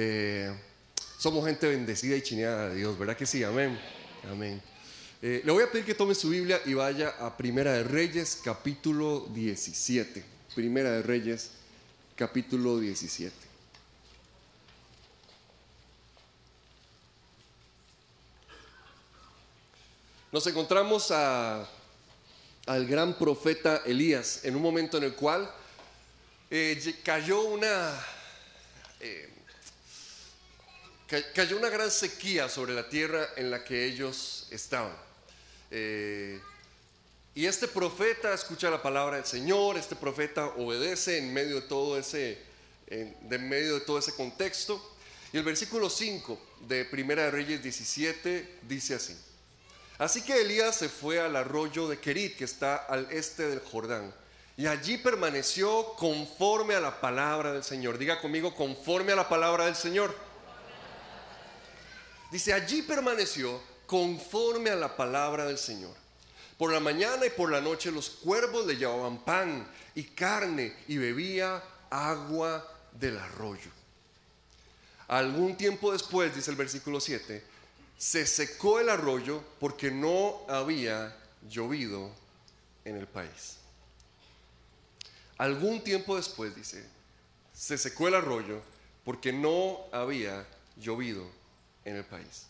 Eh, somos gente bendecida y chineada de Dios, ¿verdad que sí? Amén. Amén. Eh, le voy a pedir que tome su Biblia y vaya a Primera de Reyes, capítulo 17. Primera de Reyes, capítulo 17. Nos encontramos a, al gran profeta Elías en un momento en el cual eh, cayó una cayó una gran sequía sobre la tierra en la que ellos estaban. Eh, y este profeta escucha la palabra del Señor, este profeta obedece en medio de todo ese, en, medio de todo ese contexto. Y el versículo 5 de Primera Reyes 17 dice así. Así que Elías se fue al arroyo de Kerit, que está al este del Jordán, y allí permaneció conforme a la palabra del Señor. Diga conmigo, conforme a la palabra del Señor. Dice, allí permaneció conforme a la palabra del Señor. Por la mañana y por la noche los cuervos le llevaban pan y carne y bebía agua del arroyo. Algún tiempo después, dice el versículo 7, se secó el arroyo porque no había llovido en el país. Algún tiempo después, dice, se secó el arroyo porque no había llovido en el país.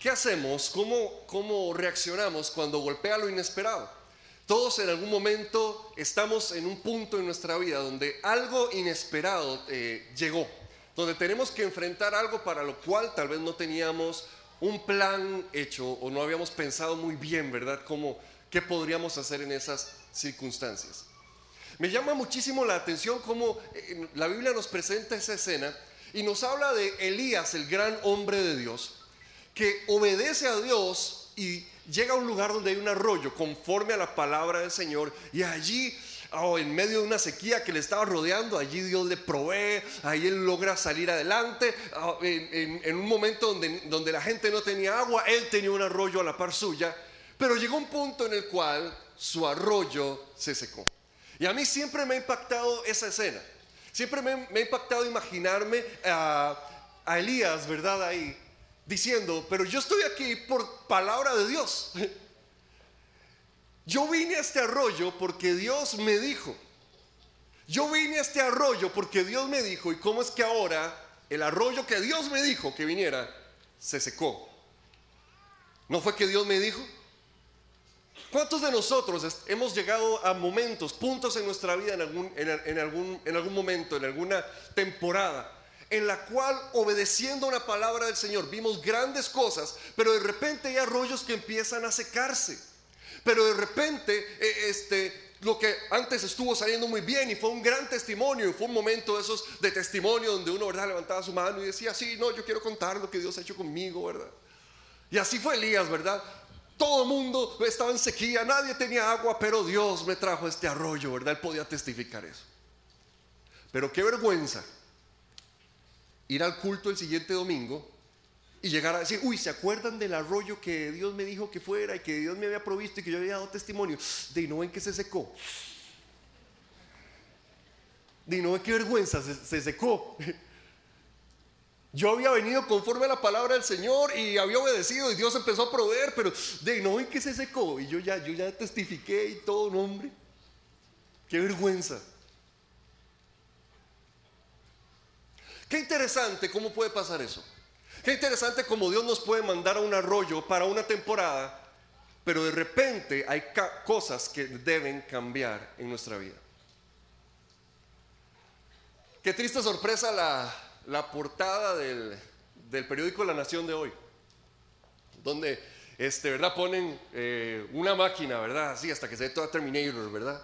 ¿Qué hacemos? ¿Cómo, cómo reaccionamos cuando golpea lo inesperado? Todos en algún momento estamos en un punto en nuestra vida donde algo inesperado eh, llegó donde tenemos que enfrentar algo para lo cual tal vez no teníamos un plan hecho o no habíamos pensado muy bien, ¿verdad? Cómo, ¿Qué podríamos hacer en esas circunstancias? Me llama muchísimo la atención cómo eh, la Biblia nos presenta esa escena y nos habla de Elías, el gran hombre de Dios, que obedece a Dios y llega a un lugar donde hay un arroyo conforme a la palabra del Señor y allí oh, en medio de una sequía que le estaba rodeando, allí Dios le provee, ahí él logra salir adelante. Oh, en, un momento donde, donde la gente no tenía agua, él tenía un arroyo a la par suya, pero llegó un punto en el cual su arroyo se secó. Y a mí siempre me ha impactado esa escena. Siempre me, ha impactado imaginarme a, a Elías, ¿verdad? Ahí diciendo, pero yo estoy aquí por palabra de Dios. Yo vine a este arroyo porque Dios me dijo. Yo vine a este arroyo porque Dios me dijo. ¿Y cómo es que ahora el arroyo que Dios me dijo que viniera se secó? ¿No fue que Dios me dijo? ¿Cuántos de nosotros hemos llegado a momentos, puntos en nuestra vida, en algún, en, algún, en algún momento, en alguna temporada, en la cual obedeciendo una palabra del Señor vimos grandes cosas, pero de repente hay arroyos que empiezan a secarse? pero de repente eh, este, lo que antes estuvo saliendo muy bien y fue un gran testimonio y fue un momento de esos de testimonio donde uno verdad levantaba su mano y decía sí no yo quiero contar lo que Dios ha hecho conmigo verdad y así fue Elías verdad todo el mundo estaba en sequía nadie tenía agua pero Dios me trajo este arroyo verdad él podía testificar eso pero qué vergüenza ir al culto el siguiente domingo y llegar a decir, uy, ¿se acuerdan del arroyo que Dios me dijo que fuera y que Dios me había provisto y que yo había dado testimonio? De no ven que se secó. De no ven qué vergüenza, se, secó. Yo había venido conforme a la palabra del Señor y había obedecido y Dios empezó a proveer, pero de no ven que se secó. Y yo ya, yo ya testifiqué y todo, no, hombre. Qué vergüenza. Qué interesante cómo puede pasar eso. Qué interesante como Dios nos puede mandar a un arroyo para una temporada, pero de repente hay cosas que deben cambiar en nuestra vida. Qué triste sorpresa la, portada del, periódico La Nación de hoy, donde este, ¿verdad? ponen eh, una máquina, ¿verdad? Así hasta que se ve toda Terminator, ¿verdad?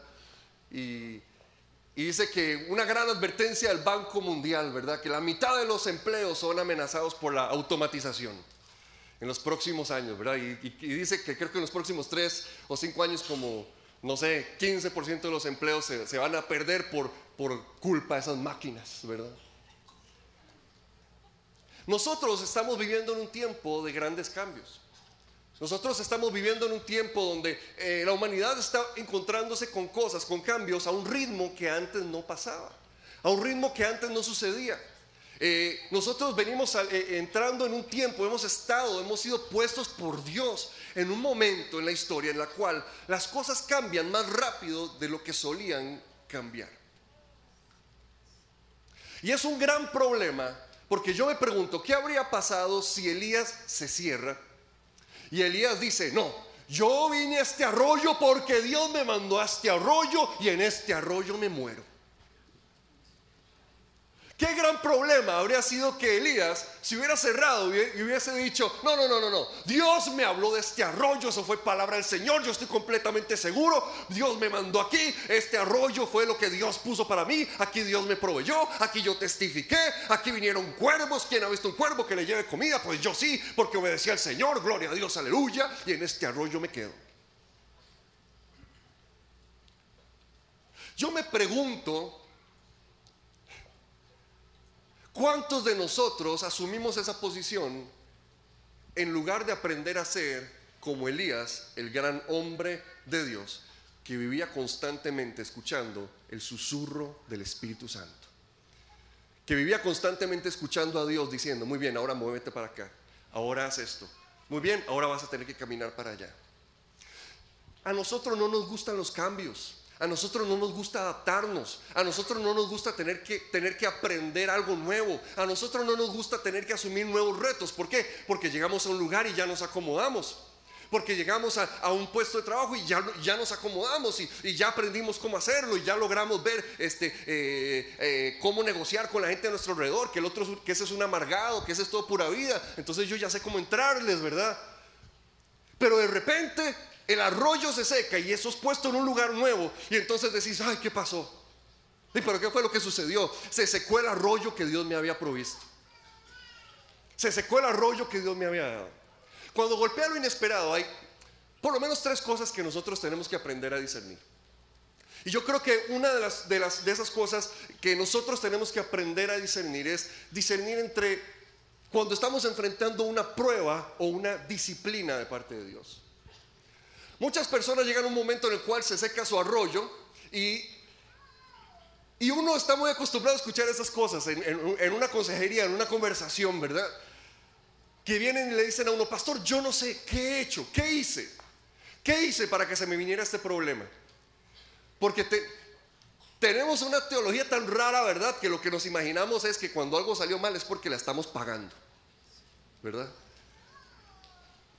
Y y dice que una gran advertencia del Banco Mundial, ¿verdad? Que la mitad de los empleos son amenazados por la automatización en los próximos años, ¿verdad? Y, dice que creo que en los próximos tres o cinco años como, no sé, 15% de los empleos se, se, van a perder por, por culpa de esas máquinas, ¿verdad? Nosotros estamos viviendo en un tiempo de grandes cambios. Nosotros estamos viviendo en un tiempo donde eh, la humanidad está encontrándose con cosas, con cambios a un ritmo que antes no pasaba, a un ritmo que antes no sucedía. Eh, nosotros venimos eh, entrando en un tiempo, hemos estado, hemos sido puestos por Dios en un momento en la historia en la cual las cosas cambian más rápido de lo que solían cambiar. Y es un gran problema porque yo me pregunto, ¿qué habría pasado si Elías se cierra? Y Elías dice, no, yo vine a este arroyo porque Dios me mandó a este arroyo y en este arroyo me muero. Qué gran problema habría sido que Elías se hubiera cerrado y hubiese dicho, no, no, no, no, no, Dios me habló de este arroyo, eso fue palabra del Señor, yo estoy completamente seguro, Dios me mandó aquí, este arroyo fue lo que Dios puso para mí, aquí Dios me proveyó, aquí yo testifiqué, aquí vinieron cuervos, ¿quién ha visto un cuervo que le lleve comida? Pues yo sí, porque obedecí al Señor, gloria a Dios, aleluya, y en este arroyo me quedo. Yo me pregunto, ¿Cuántos de nosotros asumimos esa posición en lugar de aprender a ser como Elías, el gran hombre de Dios, que vivía constantemente escuchando el susurro del Espíritu Santo? Que vivía constantemente escuchando a Dios diciendo, muy bien, ahora muévete para acá, ahora haz esto, muy bien, ahora vas a tener que caminar para allá. A nosotros no nos gustan los cambios. A nosotros no nos gusta adaptarnos. A nosotros no nos gusta tener que, tener que aprender algo nuevo. A nosotros no nos gusta tener que asumir nuevos retos. ¿Por qué? Porque llegamos a un lugar y ya nos acomodamos. Porque llegamos a, un puesto de trabajo y ya, ya nos acomodamos y, ya aprendimos cómo hacerlo y ya logramos ver este, eh, eh, cómo negociar con la gente a nuestro alrededor, que el otro, que ese es un amargado, que ese es todo pura vida. Entonces yo ya sé cómo entrarles, ¿verdad? Pero de repente el arroyo se seca y eso es puesto en un lugar nuevo y entonces decís, ay, ¿qué pasó? ¿Y pero qué fue lo que sucedió? Se secó el arroyo que Dios me había provisto. Se secó el arroyo que Dios me había dado. Cuando golpea lo inesperado hay por lo menos tres cosas que nosotros tenemos que aprender a discernir. Y yo creo que una de, las, de, las, de esas cosas que nosotros tenemos que aprender a discernir es discernir entre cuando estamos enfrentando una prueba o una disciplina de parte de Dios. Muchas personas llegan a un momento en el cual se seca su arroyo y, y uno está muy acostumbrado a escuchar esas cosas en, una consejería, en una conversación, ¿verdad? Que vienen y le dicen a uno, pastor, yo no sé qué he hecho, qué hice, qué hice para que se me viniera este problema. Porque tenemos una teología tan rara, ¿verdad? Que lo que nos imaginamos es que cuando algo salió mal es porque la estamos pagando, ¿verdad?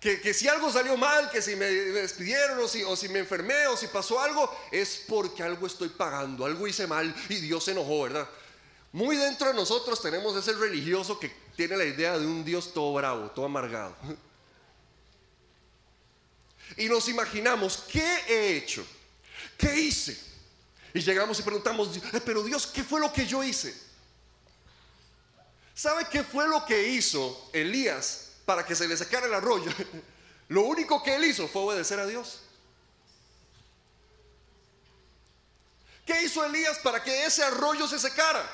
Que, si algo salió mal, que si me despidieron o si, o si me enfermé o si pasó algo, es porque algo estoy pagando, algo hice mal y Dios se enojó, ¿verdad? Muy dentro de nosotros tenemos ese religioso que tiene la idea de un Dios todo bravo, todo amargado. Y nos imaginamos, ¿qué he hecho? ¿Qué hice? Y llegamos y preguntamos, eh, pero Dios, ¿qué fue lo que yo hice? ¿Sabe qué fue lo que hizo Elías para que se le secara el arroyo. Lo único que él hizo fue obedecer a Dios. ¿Qué hizo Elías para que ese arroyo se secara?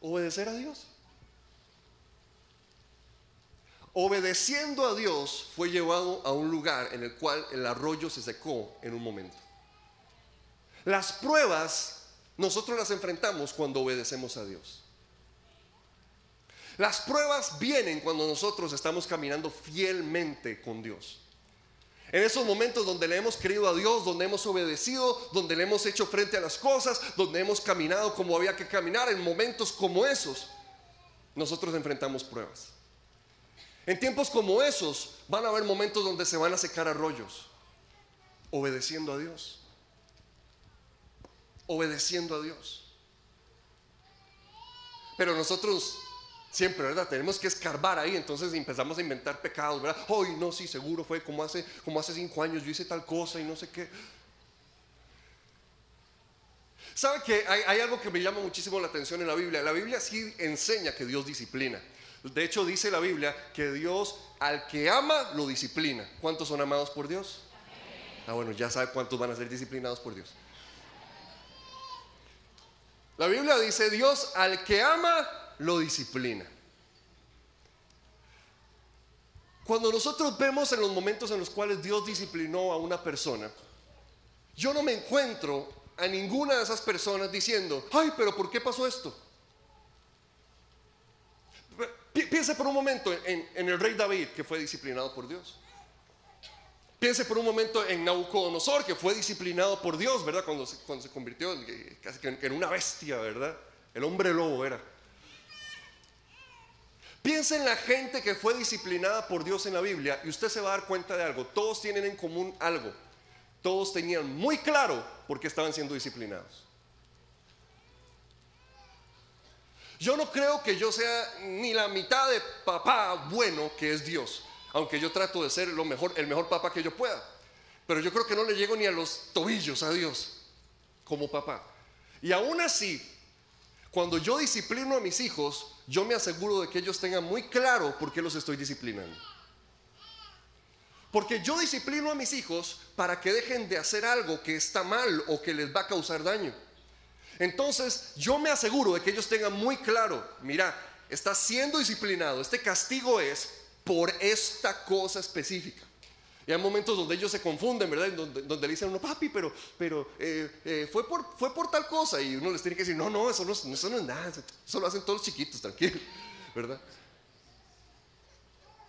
Obedecer a Dios. Obedeciendo a Dios fue llevado a un lugar en el cual el arroyo se secó en un momento. Las pruebas nosotros las enfrentamos cuando obedecemos a Dios. Las pruebas vienen cuando nosotros estamos caminando fielmente con Dios. En esos momentos donde le hemos creído a Dios, donde hemos obedecido, donde le hemos hecho frente a las cosas, donde hemos caminado como había que caminar, en momentos como esos, nosotros enfrentamos pruebas. En tiempos como esos van a haber momentos donde se van a secar arroyos, obedeciendo a Dios. Obedeciendo a Dios. Pero nosotros Siempre, ¿verdad? Tenemos que escarbar ahí, entonces empezamos a inventar pecados, ¿verdad? Hoy no, sí, seguro fue como hace, como hace cinco años, yo hice tal cosa y no sé qué. ¿Sabe que hay, hay, algo que me llama muchísimo la atención en la Biblia? La Biblia sí enseña que Dios disciplina. De hecho, dice la Biblia que Dios al que ama lo disciplina. ¿Cuántos son amados por Dios? Ah, bueno, ya sabe cuántos van a ser disciplinados por Dios. La Biblia dice, Dios al que ama lo disciplina. Cuando nosotros vemos en los momentos en los cuales Dios disciplinó a una persona, yo no me encuentro a ninguna de esas personas diciendo, ay, pero ¿por qué pasó esto? Piense por un momento en, el rey David que fue disciplinado por Dios. Piense por un momento en Nabucodonosor, que fue disciplinado por Dios, ¿verdad? Cuando se, cuando se convirtió en, casi en una bestia, ¿verdad? El hombre lobo era. Piense en la gente que fue disciplinada por Dios en la Biblia y usted se va a dar cuenta de algo. Todos tienen en común algo. Todos tenían muy claro por qué estaban siendo disciplinados. Yo no creo que yo sea ni la mitad de papá bueno que es Dios aunque yo trato de ser lo mejor, el mejor papá que yo pueda. Pero yo creo que no le llego ni a los tobillos a Dios como papá. Y aún así, cuando yo disciplino a mis hijos, yo me aseguro de que ellos tengan muy claro por qué los estoy disciplinando. Porque yo disciplino a mis hijos para que dejen de hacer algo que está mal o que les va a causar daño. Entonces yo me aseguro de que ellos tengan muy claro, mira, está siendo disciplinado, este castigo es por esta cosa específica. Y hay momentos donde ellos se confunden, ¿verdad? Donde, le dicen a uno, papi, pero, pero eh, eh, fue, por, fue por tal cosa. Y uno les tiene que decir, no, no, eso no, eso no es nada. Eso lo hacen todos los chiquitos, tranquilo, ¿verdad?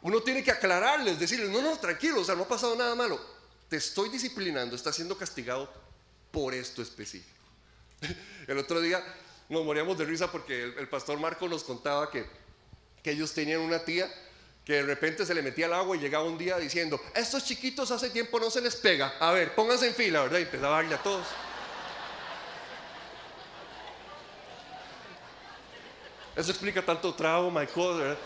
Uno tiene que aclararles, decirles, no, no, tranquilo, o sea, no ha pasado nada malo. Te estoy disciplinando, estás siendo castigado por esto específico. El otro día nos moríamos de risa porque el, el pastor Marco nos contaba que, que ellos tenían una tía que de repente se le metía el agua y llegaba un día diciendo, estos chiquitos hace tiempo no se les pega, a ver, pónganse en fila, ¿verdad? Y empezaba a darle a todos. Eso explica tanto trauma y cosas, ¿verdad?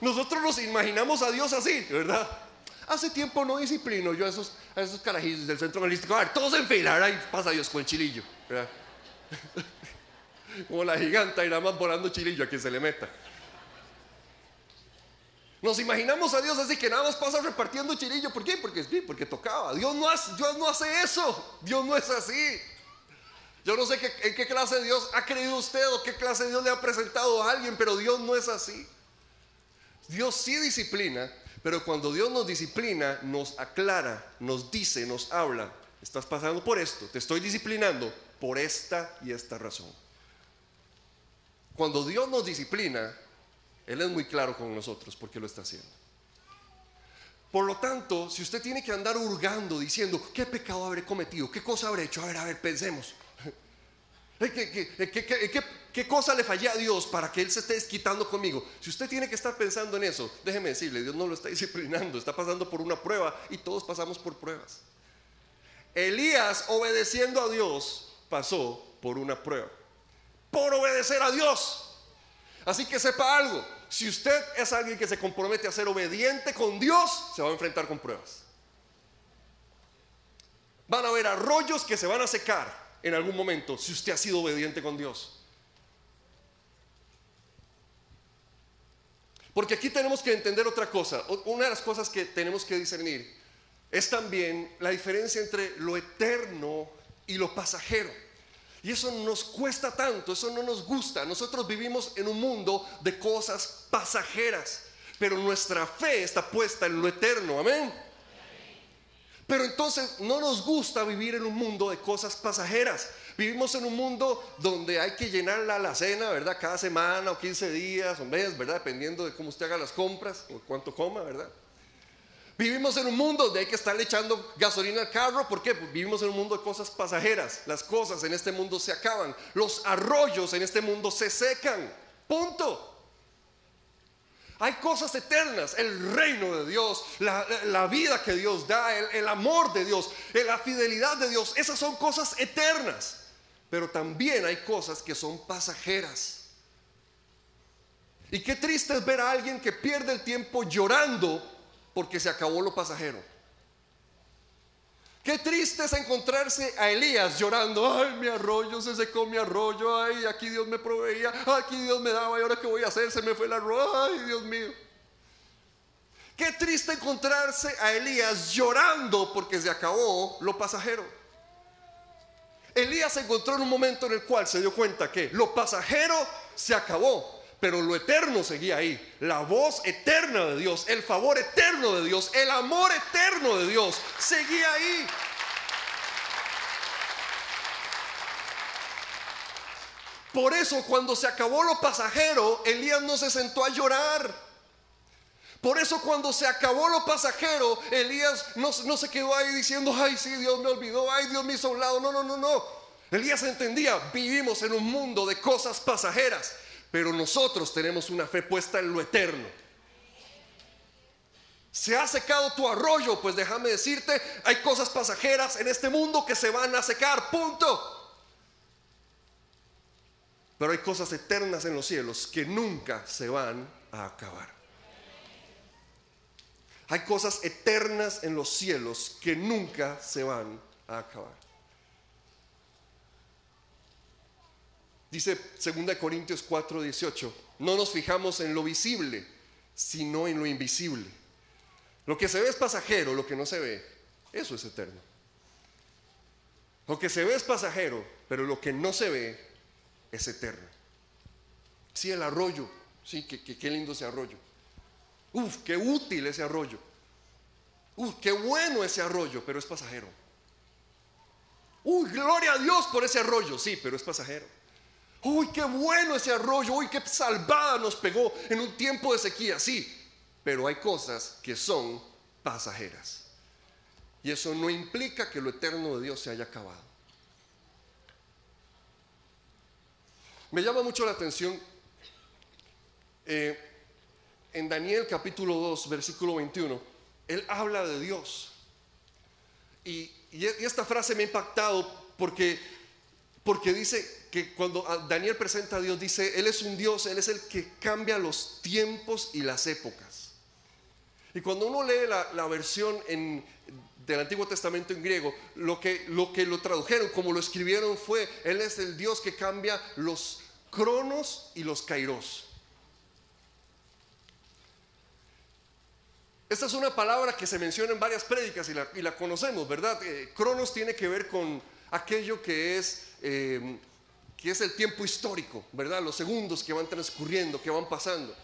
Nosotros nos imaginamos a Dios así, ¿verdad? Hace tiempo no disciplino yo a esos, a esos carajillos del centro analítico. A ver, todos en fila, ¿verdad? Y pasa Dios con el chilillo, ¿verdad? Como la giganta y nada más volando chilillo a quien se le meta. Nos imaginamos a Dios así que nada más pasa repartiendo chirillo. ¿Por qué? Porque, porque tocaba. Dios no, hace, Dios no hace eso. Dios no es así. Yo no sé en qué clase de Dios ha creído usted o qué clase de Dios le ha presentado a alguien, pero Dios no es así. Dios sí disciplina, pero cuando Dios nos disciplina, nos aclara, nos dice, nos habla. Estás pasando por esto, te estoy disciplinando por esta y esta razón. Cuando Dios nos disciplina, Él es muy claro con nosotros porque lo está haciendo. Por lo tanto, si usted tiene que andar hurgando diciendo, ¿qué pecado habré cometido? ¿Qué cosa habré hecho? A ver, a ver, pensemos. ¿Qué, cosa le fallé a Dios para que Él se esté desquitando conmigo? Si usted tiene que estar pensando en eso, déjeme decirle, Dios no lo está disciplinando, está pasando por una prueba y todos pasamos por pruebas. Elías, obedeciendo a Dios, pasó por una prueba por obedecer a Dios. Así que sepa algo, si usted es alguien que se compromete a ser obediente con Dios, se va a enfrentar con pruebas. Van a haber arroyos que se van a secar en algún momento si usted ha sido obediente con Dios. Porque aquí tenemos que entender otra cosa. Una de las cosas que tenemos que discernir es también la diferencia entre lo eterno y lo pasajero. Y eso nos cuesta tanto, eso no nos gusta. Nosotros vivimos en un mundo de cosas pasajeras, pero nuestra fe está puesta en lo eterno, amén. Pero entonces no nos gusta vivir en un mundo de cosas pasajeras. Vivimos en un mundo donde hay que llenar la alacena, ¿verdad? Cada semana o 15 días o mes, ¿verdad? Dependiendo de cómo usted haga las compras o cuánto coma, ¿verdad? Vivimos en un mundo donde hay que estar echando gasolina al carro. ¿Por qué? vivimos en un mundo de cosas pasajeras. Las cosas en este mundo se acaban. Los arroyos en este mundo se secan. Punto. Hay cosas eternas, el reino de Dios, la, vida que Dios da, el, el amor de Dios, la fidelidad de Dios. Esas son cosas eternas. Pero también hay cosas que son pasajeras. Y qué triste es ver a alguien que pierde el tiempo llorando porque se acabó lo pasajero. Qué triste es encontrarse a Elías llorando, ay, mi arroyo se secó mi arroyo, ay, aquí Dios me proveía, aquí Dios me daba, y ahora qué voy a hacer, se me fue el arroyo, ay, Dios mío. Qué triste encontrarse a Elías llorando porque se acabó lo pasajero. Elías se encontró en un momento en el cual se dio cuenta que lo pasajero se acabó pero lo eterno seguía ahí. La voz eterna de Dios, el favor eterno de Dios, el amor eterno de Dios seguía ahí. Por eso cuando se acabó lo pasajero, Elías no se sentó a llorar. Por eso cuando se acabó lo pasajero, Elías no, se quedó ahí diciendo, ay, sí, Dios me olvidó, ay, Dios me hizo a un lado. No, no, no, no. Elías entendía, vivimos en un mundo de cosas pasajeras, pero nosotros tenemos una fe puesta en lo eterno. Se ha secado tu arroyo, pues déjame decirte, hay cosas pasajeras en este mundo que se van a secar, punto. Pero hay cosas eternas en los cielos que nunca se van a acabar. Hay cosas eternas en los cielos que nunca se van a acabar. Dice 2 Corintios 4, 18, no nos fijamos en lo visible, sino en lo invisible. Lo que se ve es pasajero, lo que no se ve, eso es eterno. Lo que se ve es pasajero, pero lo que no se ve es eterno. Sí, el arroyo, sí, qué lindo ese arroyo. Uf, qué útil ese arroyo. Uf, qué bueno ese arroyo, pero es pasajero. Uy, gloria a Dios por ese arroyo, sí, pero es pasajero. Uy, qué bueno ese arroyo, uy, qué salvada nos pegó en un tiempo de sequía, sí, pero hay cosas que son pasajeras. Y eso no implica que lo eterno de Dios se haya acabado. Me llama mucho la atención eh, en Daniel capítulo 2, versículo 21, él habla de Dios. Y, esta frase me ha impactado porque, porque dice que cuando Daniel presenta a Dios, dice, Él es un Dios, Él es el que cambia los tiempos y las épocas. Y cuando uno lee la, versión en, del Antiguo Testamento en griego, lo que, lo que lo tradujeron, como lo escribieron fue, Él es el Dios que cambia los cronos y los kairos. Esta es una palabra que se menciona en varias prédicas y la, conocemos, ¿verdad? Eh, cronos tiene que ver con aquello que es, eh, que es el tiempo histórico, ¿verdad? Los segundos que van transcurriendo, que van pasando.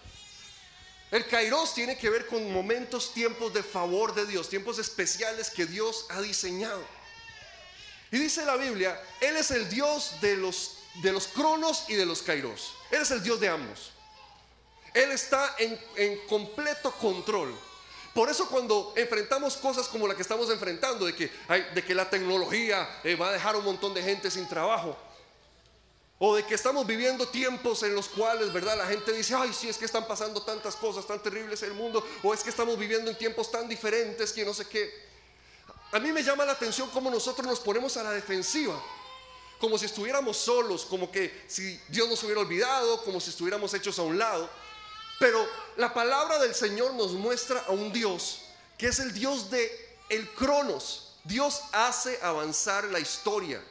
El kairos tiene que ver con momentos, tiempos de favor de Dios, tiempos especiales que Dios ha diseñado. Y dice la Biblia, Él es el Dios de los, de los cronos y de los kairos. Él es el Dios de ambos. Él está en, en completo control. Por eso cuando enfrentamos cosas como la que estamos enfrentando, de que, de que la tecnología eh, va a dejar un montón de gente sin trabajo, o de que estamos viviendo tiempos en los cuales, ¿verdad? La gente dice, ay, sí, es que están pasando tantas cosas tan terribles en el mundo, o es que estamos viviendo en tiempos tan diferentes que no sé qué. A mí me llama la atención cómo nosotros nos ponemos a la defensiva, como si estuviéramos solos, como que si Dios nos hubiera olvidado, como si estuviéramos hechos a un lado. Pero la palabra del Señor nos muestra a un Dios que es el Dios de el cronos. Dios hace avanzar la historia.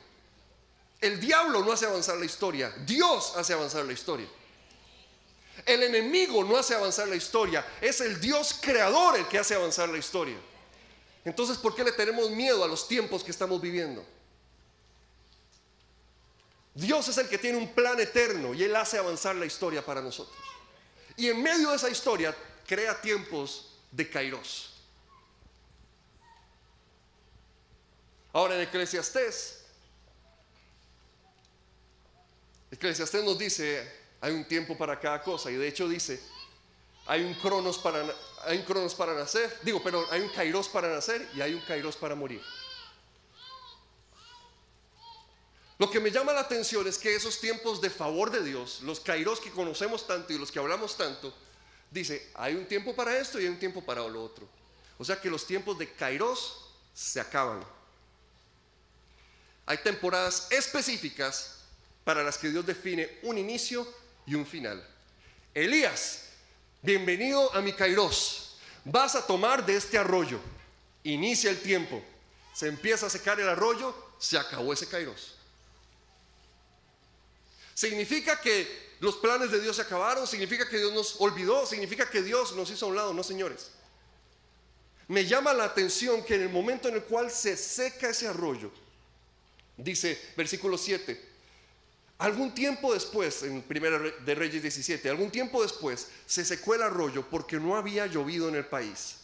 El diablo no hace avanzar la historia, Dios hace avanzar la historia. El enemigo no hace avanzar la historia, es el Dios creador el que hace avanzar la historia. Entonces, ¿por qué le tenemos miedo a los tiempos que estamos viviendo? Dios es el que tiene un plan eterno y Él hace avanzar la historia para nosotros. Y en medio de esa historia crea tiempos de Kairos. Ahora en Eclesiastés, Eclesiastés nos dice, hay un tiempo para cada cosa, y de hecho dice, hay un cronos para, hay un cronos para nacer, digo, pero hay un kairos para nacer y hay un kairos para morir. Lo que me llama la atención es que esos tiempos de favor de Dios, los kairos que conocemos tanto y los que hablamos tanto, dice, hay un tiempo para esto y hay un tiempo para lo otro. O sea que los tiempos de kairos se acaban. Hay temporadas específicas para las que Dios define un inicio y un final. Elías, bienvenido a mi kairos. Vas a tomar de este arroyo. Inicia el tiempo. Se empieza a secar el arroyo, se acabó ese kairos. ¿Significa que los planes de Dios se acabaron? ¿Significa que Dios nos olvidó? ¿Significa que Dios nos hizo a un lado? No, señores. Me llama la atención que en el momento en el cual se seca ese arroyo, dice versículo 7, algún tiempo después, en Primera de Reyes 17, algún tiempo después se secó el arroyo porque no había llovido en el país.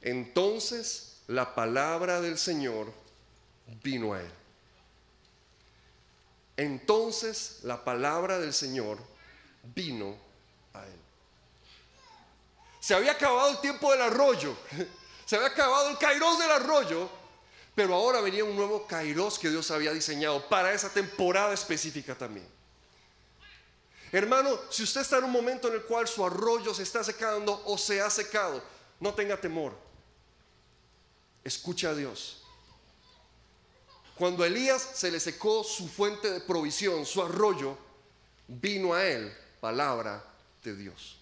Entonces la palabra del Señor vino a él. Entonces la palabra del Señor vino a él. Se había acabado el tiempo del arroyo, se había acabado el kairos del arroyo, pero ahora venía un nuevo kairos que Dios había diseñado para esa temporada específica también. Hermano, si usted está en un momento en el cual su arroyo se está secando o se ha secado, no tenga temor. Escucha a Dios. Cuando Elías se le secó su fuente de provisión, su arroyo, vino a él palabra de Dios.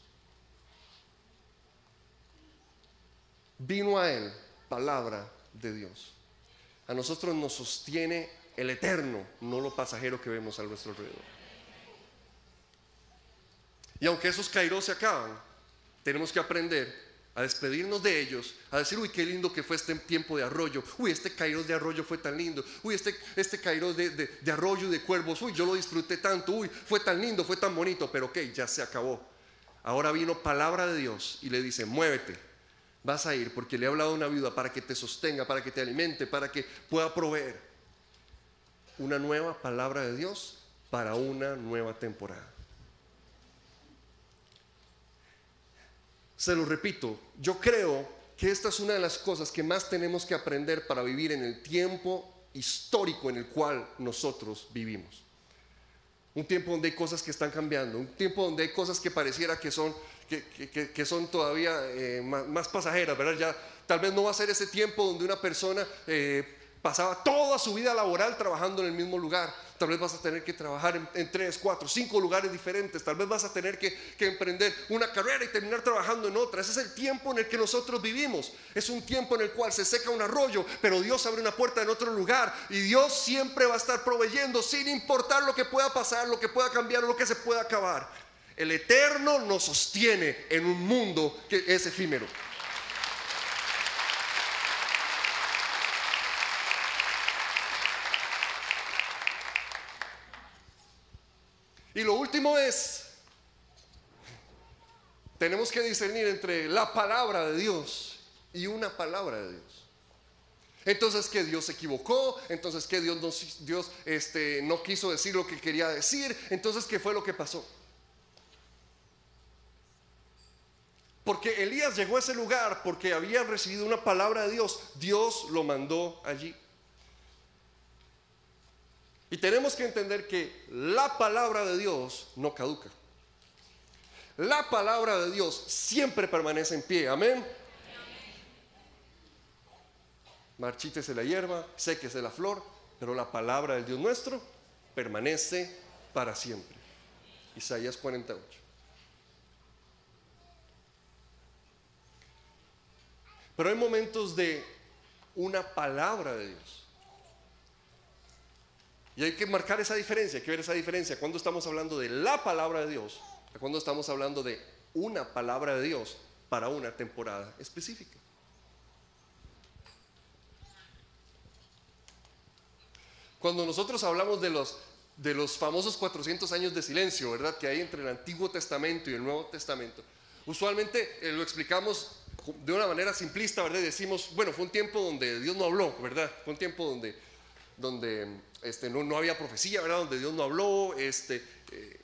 Vino a él palabra de Dios. A nosotros nos sostiene el eterno, no lo pasajero que vemos a nuestro alrededor. Y aunque esos kairos se acaban, tenemos que aprender a despedirnos de ellos, a decir, uy, qué lindo que fue este tiempo de arroyo, uy, este kairos de arroyo fue tan lindo, uy, este, este kairos de, de, arroyo y de cuervos, uy, yo lo disfruté tanto, uy, fue tan lindo, fue tan bonito, pero ok, ya se acabó. Ahora vino palabra de Dios y le dice, muévete, vas a ir porque le he hablado a una viuda para que te sostenga, para que te alimente, para que pueda proveer. Una nueva palabra de Dios para una nueva temporada. Se lo repito, yo creo que esta es una de las cosas que más tenemos que aprender para vivir en el tiempo histórico en el cual nosotros vivimos. Un tiempo donde hay cosas que están cambiando, un tiempo donde hay cosas que pareciera que son, que, son todavía eh, más, pasajeras, ¿verdad? Ya tal vez no va a ser ese tiempo donde una persona eh, pasaba toda su vida laboral trabajando en el mismo lugar. Tal vez vas a tener que trabajar en, tres, cuatro, cinco lugares diferentes. Tal vez vas a tener que, emprender una carrera y terminar trabajando en otra. Ese es el tiempo en el que nosotros vivimos. Es un tiempo en el cual se seca un arroyo, pero Dios abre una puerta en otro lugar. Y Dios siempre va a estar proveyendo sin importar lo que pueda pasar, lo que pueda cambiar lo que se pueda acabar. El eterno nos sostiene en un mundo que es efímero. Último es, tenemos que discernir entre la palabra de Dios y una palabra de Dios. Entonces que Dios se equivocó, entonces que Dios, no, Dios este, no quiso decir lo que quería decir, entonces qué fue lo que pasó. Porque Elías llegó a ese lugar porque había recibido una palabra de Dios, Dios lo mandó allí. Y tenemos que entender que la palabra de Dios no caduca. La palabra de Dios siempre permanece en pie. Amén. Marchítese la hierba, séquese la flor, pero la palabra del Dios nuestro permanece para siempre. Isaías 48. Pero hay momentos de una palabra de Dios. Y hay que marcar esa diferencia, hay que ver esa diferencia. Cuando estamos hablando de la palabra de Dios, cuando estamos hablando de una palabra de Dios para una temporada específica. Cuando nosotros hablamos de los, de los famosos 400 años de silencio, ¿verdad? Que hay entre el Antiguo Testamento y el Nuevo Testamento. Usualmente eh, lo explicamos de una manera simplista, ¿verdad? Decimos, bueno, fue un tiempo donde Dios no habló, ¿verdad? Fue un tiempo donde, donde este, no, no, había profecía, ¿verdad? Donde Dios no habló, este, eh,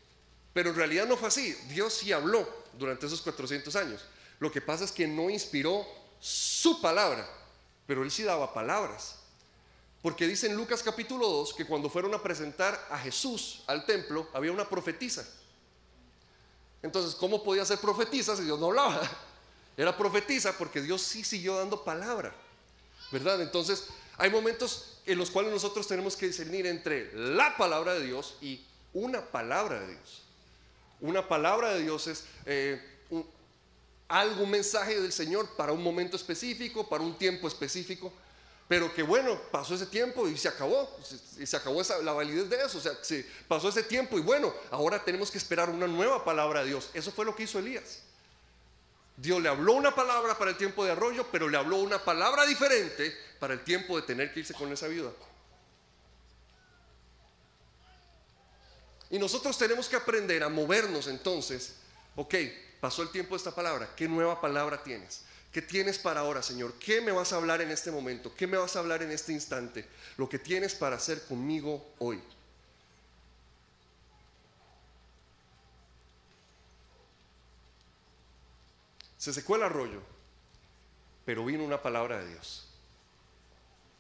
pero en realidad no fue así. Dios sí habló durante esos 400 años. Lo que pasa es que no inspiró su palabra, pero Él sí daba palabras. Porque dice en Lucas capítulo 2 que cuando fueron a presentar a Jesús al templo, había una profetisa. Entonces, ¿cómo podía ser profetisa si Dios no hablaba? Era profetisa porque Dios sí siguió dando palabra, ¿verdad? Entonces, hay momentos en los cuales nosotros tenemos que discernir entre la palabra de Dios y una palabra de Dios. Una palabra de Dios es eh, mensaje del Señor para un momento específico, para un tiempo específico, pero que bueno, pasó ese tiempo y se acabó, y se acabó esa, la validez de eso, o sea, se pasó ese tiempo y bueno, ahora tenemos que esperar una nueva palabra de Dios. Eso fue lo que hizo Elías. Dios le habló una palabra para el tiempo de arroyo, pero le habló una palabra diferente para el tiempo de tener que irse con esa viuda. Y nosotros tenemos que aprender a movernos entonces. Ok, pasó el tiempo de esta palabra. ¿Qué nueva palabra tienes? ¿Qué tienes para ahora, Señor? ¿Qué me vas a hablar en este momento? ¿Qué me vas a hablar en este instante? Lo que tienes para hacer conmigo hoy. Se secó el arroyo, pero vino una palabra de Dios.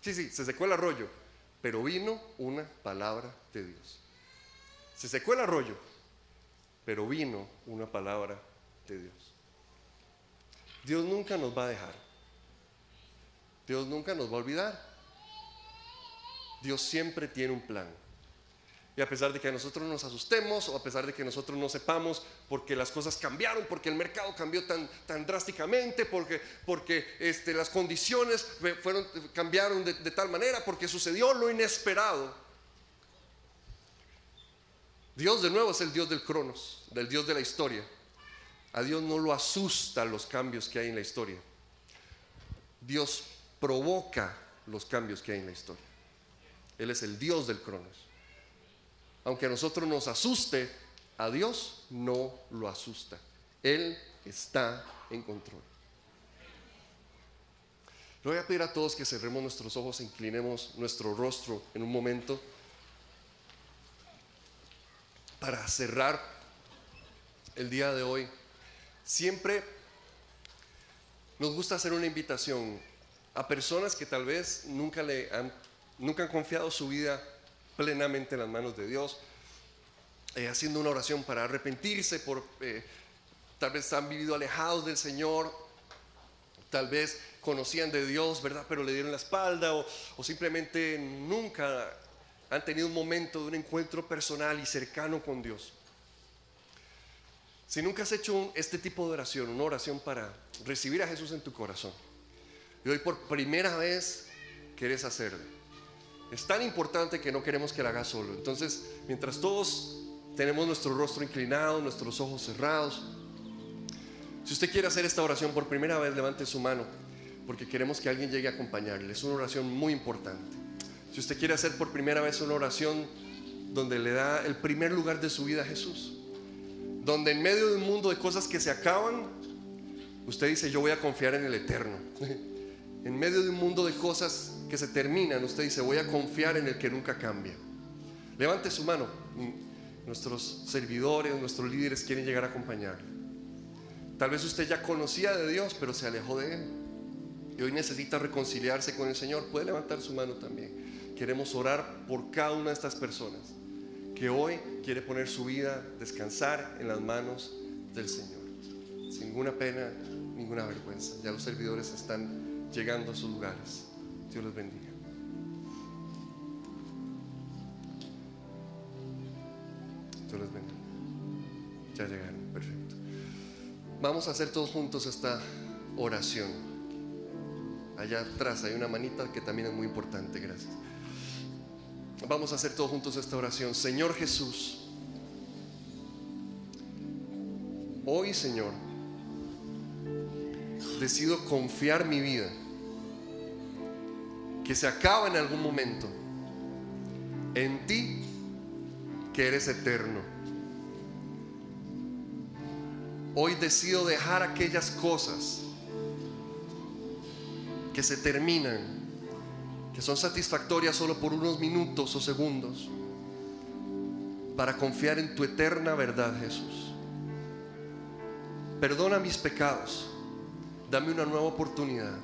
Sí, sí, se secó el arroyo, pero vino una palabra de Dios. Se secó el arroyo, pero vino una palabra de Dios. Dios nunca nos va a dejar. Dios nunca nos va a olvidar. Dios siempre tiene un plan. Y a pesar de que nosotros nos asustemos o a pesar de que nosotros no sepamos porque las cosas cambiaron, porque el mercado cambió tan, tan drásticamente, porque, porque este, las condiciones fueron, cambiaron de, tal manera, porque sucedió lo inesperado. Dios de nuevo es el Dios del cronos, del Dios de la historia. A Dios no lo asustan los cambios que hay en la historia. Dios provoca los cambios que hay en la historia. Él es el Dios del cronos. Aunque a nosotros nos asuste, a Dios no lo asusta. Él está en control. Le voy a pedir a todos que cerremos nuestros ojos e inclinemos nuestro rostro en un momento para cerrar el día de hoy. Siempre nos gusta hacer una invitación a personas que tal vez nunca le han nunca han confiado su vida plenamente en las manos de Dios, eh, haciendo una oración para arrepentirse, por, eh, tal vez han vivido alejados del Señor, tal vez conocían de Dios, ¿verdad? Pero le dieron la espalda o, o simplemente nunca han tenido un momento de un encuentro personal y cercano con Dios. Si nunca has hecho este tipo de oración, una oración para recibir a Jesús en tu corazón, y hoy por primera vez quieres hacerlo, es tan importante que no queremos que la haga solo. Entonces, mientras todos tenemos nuestro rostro inclinado, nuestros ojos cerrados, si usted quiere hacer esta oración por primera vez, levante su mano, porque queremos que alguien llegue a acompañarle. Es una oración muy importante. Si usted quiere hacer por primera vez una oración donde le da el primer lugar de su vida a Jesús, donde en medio de un mundo de cosas que se acaban, usted dice, yo voy a confiar en el Eterno. en medio de un mundo de cosas que se terminan, usted dice, voy a confiar en el que nunca cambia. Levante su mano. Nuestros servidores, nuestros líderes quieren llegar a acompañarle. Tal vez usted ya conocía de Dios, pero se alejó de Él. Y hoy necesita reconciliarse con el Señor. Puede levantar su mano también. Queremos orar por cada una de estas personas que hoy quiere poner su vida, descansar en las manos del Señor. Sin ninguna pena, ninguna vergüenza. Ya los servidores están llegando a sus lugares. Dios les bendiga. Dios les bendiga. Ya llegaron, perfecto. Vamos a hacer todos juntos esta oración. Allá atrás hay una manita que también es muy importante, gracias. Vamos a hacer todos juntos esta oración. Señor Jesús, hoy Señor, decido confiar mi vida que se acaba en algún momento, en ti que eres eterno. Hoy decido dejar aquellas cosas que se terminan, que son satisfactorias solo por unos minutos o segundos, para confiar en tu eterna verdad, Jesús. Perdona mis pecados, dame una nueva oportunidad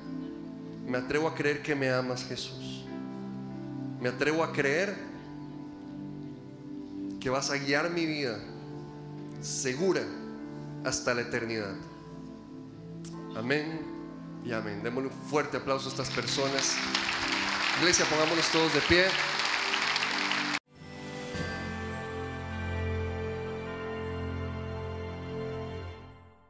me atrevo a creer que me amas, Jesús. Me atrevo a creer que vas a guiar mi vida segura hasta la eternidad. Amén y amén. Démosle un fuerte aplauso a estas personas. Iglesia, pongámonos todos de pie.